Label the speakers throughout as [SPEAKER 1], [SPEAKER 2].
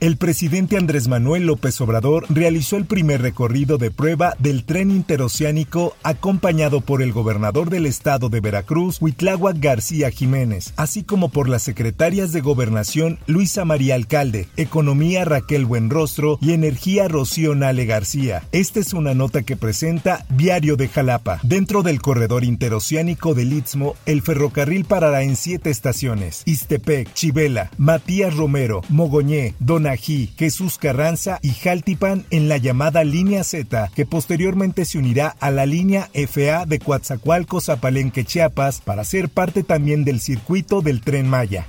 [SPEAKER 1] El presidente Andrés Manuel López Obrador realizó el primer recorrido de prueba del tren interoceánico acompañado por el gobernador del estado de Veracruz, Huitláhuac García Jiménez, así como por las secretarias de Gobernación Luisa María Alcalde, Economía Raquel Buenrostro y Energía Rocío Nale García. Esta es una nota que presenta Diario de Jalapa. Dentro del corredor interoceánico del Istmo, el ferrocarril parará en siete estaciones: Istepec, Chivela, Matías Romero, Mogoñé, Don Jesús Carranza y Jaltipan en la llamada línea Z, que posteriormente se unirá a la línea FA de Coatzacoalcos a Palenque, Chiapas, para ser parte también del circuito del Tren Maya.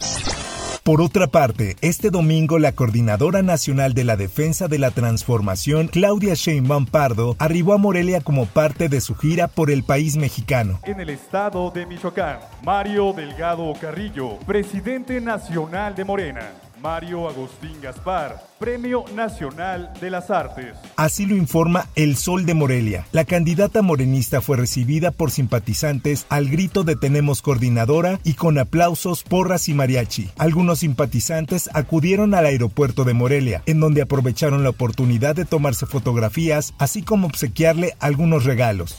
[SPEAKER 1] Por otra parte, este domingo la Coordinadora Nacional de la Defensa de la Transformación, Claudia Sheinbaum Pardo, arribó a Morelia como parte de su gira por el país mexicano.
[SPEAKER 2] En el estado de Michoacán, Mario Delgado Carrillo, presidente nacional de Morena. Mario Agustín Gaspar, Premio Nacional de las Artes.
[SPEAKER 1] Así lo informa El Sol de Morelia. La candidata morenista fue recibida por simpatizantes al grito de Tenemos coordinadora y con aplausos, porras y mariachi. Algunos simpatizantes acudieron al aeropuerto de Morelia, en donde aprovecharon la oportunidad de tomarse fotografías, así como obsequiarle algunos regalos.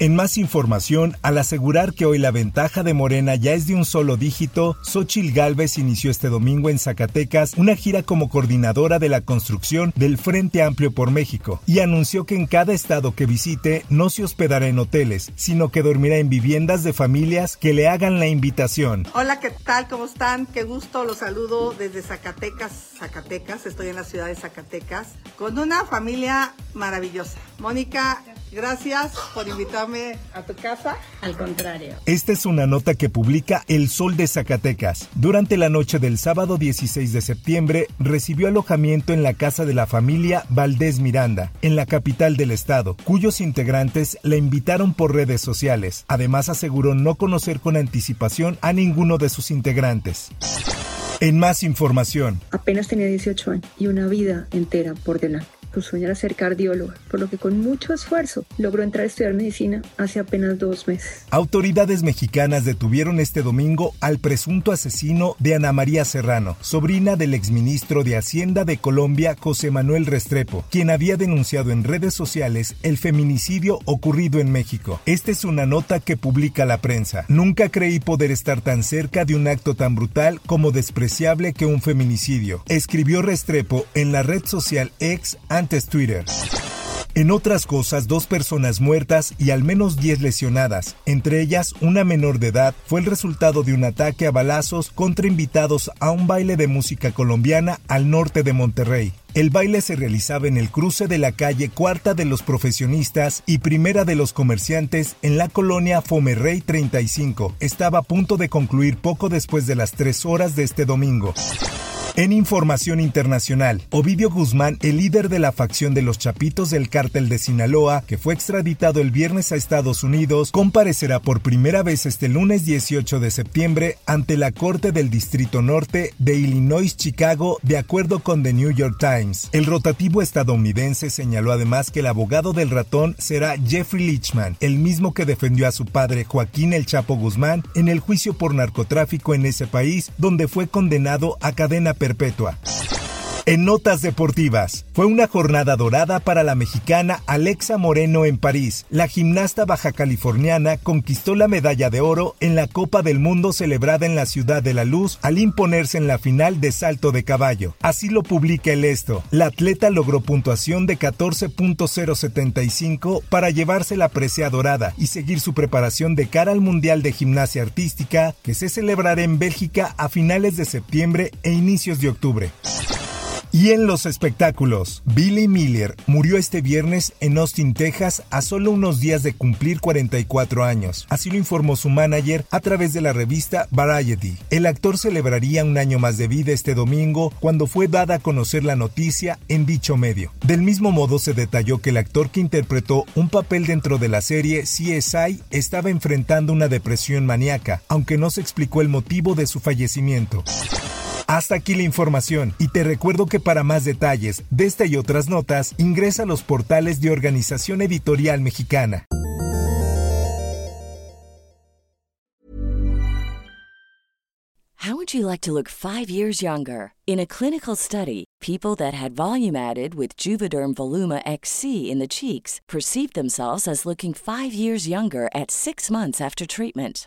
[SPEAKER 1] En más información, al asegurar que hoy la ventaja de Morena ya es de un solo dígito, Xochil Gálvez inició este domingo en Zacatecas una gira como coordinadora de la construcción del Frente Amplio por México y anunció que en cada estado que visite no se hospedará en hoteles, sino que dormirá en viviendas de familias que le hagan la invitación.
[SPEAKER 3] Hola, ¿qué tal? ¿Cómo están? Qué gusto, los saludo desde Zacatecas, Zacatecas, estoy en la ciudad de Zacatecas, con una familia maravillosa. Mónica, Gracias por invitarme a tu casa.
[SPEAKER 4] Al contrario.
[SPEAKER 1] Esta es una nota que publica El Sol de Zacatecas. Durante la noche del sábado 16 de septiembre recibió alojamiento en la casa de la familia Valdés Miranda, en la capital del estado, cuyos integrantes la invitaron por redes sociales. Además aseguró no conocer con anticipación a ninguno de sus integrantes. En más información.
[SPEAKER 5] Apenas tenía 18 años y una vida entera por delante. Su sueño era ser cardióloga, por lo que con mucho esfuerzo logró entrar a estudiar medicina hace apenas dos meses.
[SPEAKER 1] Autoridades mexicanas detuvieron este domingo al presunto asesino de Ana María Serrano, sobrina del exministro de Hacienda de Colombia, José Manuel Restrepo, quien había denunciado en redes sociales el feminicidio ocurrido en México. Esta es una nota que publica la prensa. Nunca creí poder estar tan cerca de un acto tan brutal como despreciable que un feminicidio, escribió Restrepo en la red social ex antes En otras cosas, dos personas muertas y al menos 10 lesionadas, entre ellas una menor de edad, fue el resultado de un ataque a balazos contra invitados a un baile de música colombiana al norte de Monterrey. El baile se realizaba en el cruce de la calle Cuarta de los Profesionistas y Primera de los Comerciantes en la colonia Fomerrey 35. Estaba a punto de concluir poco después de las 3 horas de este domingo. En información internacional, Ovidio Guzmán, el líder de la facción de los Chapitos del cártel de Sinaloa, que fue extraditado el viernes a Estados Unidos, comparecerá por primera vez este lunes 18 de septiembre ante la Corte del Distrito Norte de Illinois, Chicago, de acuerdo con The New York Times. El rotativo estadounidense señaló además que el abogado del ratón será Jeffrey Lichman, el mismo que defendió a su padre Joaquín El Chapo Guzmán en el juicio por narcotráfico en ese país, donde fue condenado a cadena perpetua. En notas deportivas, fue una jornada dorada para la mexicana Alexa Moreno en París. La gimnasta baja californiana conquistó la medalla de oro en la Copa del Mundo celebrada en la Ciudad de la Luz al imponerse en la final de salto de caballo. Así lo publica el esto. La atleta logró puntuación de 14.075 para llevarse la presea dorada y seguir su preparación de cara al Mundial de Gimnasia Artística que se celebrará en Bélgica a finales de septiembre e inicios de octubre. Y en los espectáculos, Billy Miller murió este viernes en Austin, Texas, a solo unos días de cumplir 44 años. Así lo informó su manager a través de la revista Variety. El actor celebraría un año más de vida este domingo cuando fue dada a conocer la noticia en dicho medio. Del mismo modo se detalló que el actor que interpretó un papel dentro de la serie CSI estaba enfrentando una depresión maníaca, aunque no se explicó el motivo de su fallecimiento. Hasta aquí la información y te recuerdo que para más detalles de esta y otras notas ingresa a los portales de Organización Editorial Mexicana.
[SPEAKER 4] How would you like to look 5 years younger? In a clinical study, people that had volume added with Juvederm Voluma XC in the cheeks perceived themselves as looking 5 years younger at 6 months after treatment.